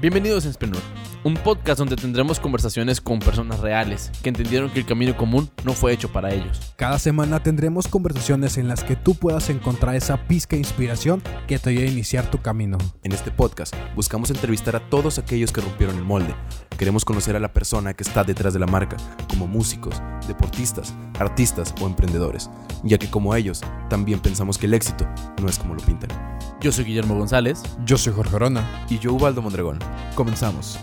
Bienvenidos a Enspreneur, un podcast donde tendremos conversaciones con personas reales que entendieron que el camino común no fue hecho para ellos. Cada semana tendremos conversaciones en las que tú puedas encontrar esa pizca de inspiración que te ayude a iniciar tu camino. En este podcast buscamos entrevistar a todos aquellos que rompieron el molde. Queremos conocer a la persona que está detrás de la marca, como músicos, deportistas, artistas o emprendedores, ya que como ellos, también pensamos que el éxito no es como lo pintan. Yo soy Guillermo González. Yo soy Jorge Orona. Y yo, Ubaldo Mondragón. Comenzamos.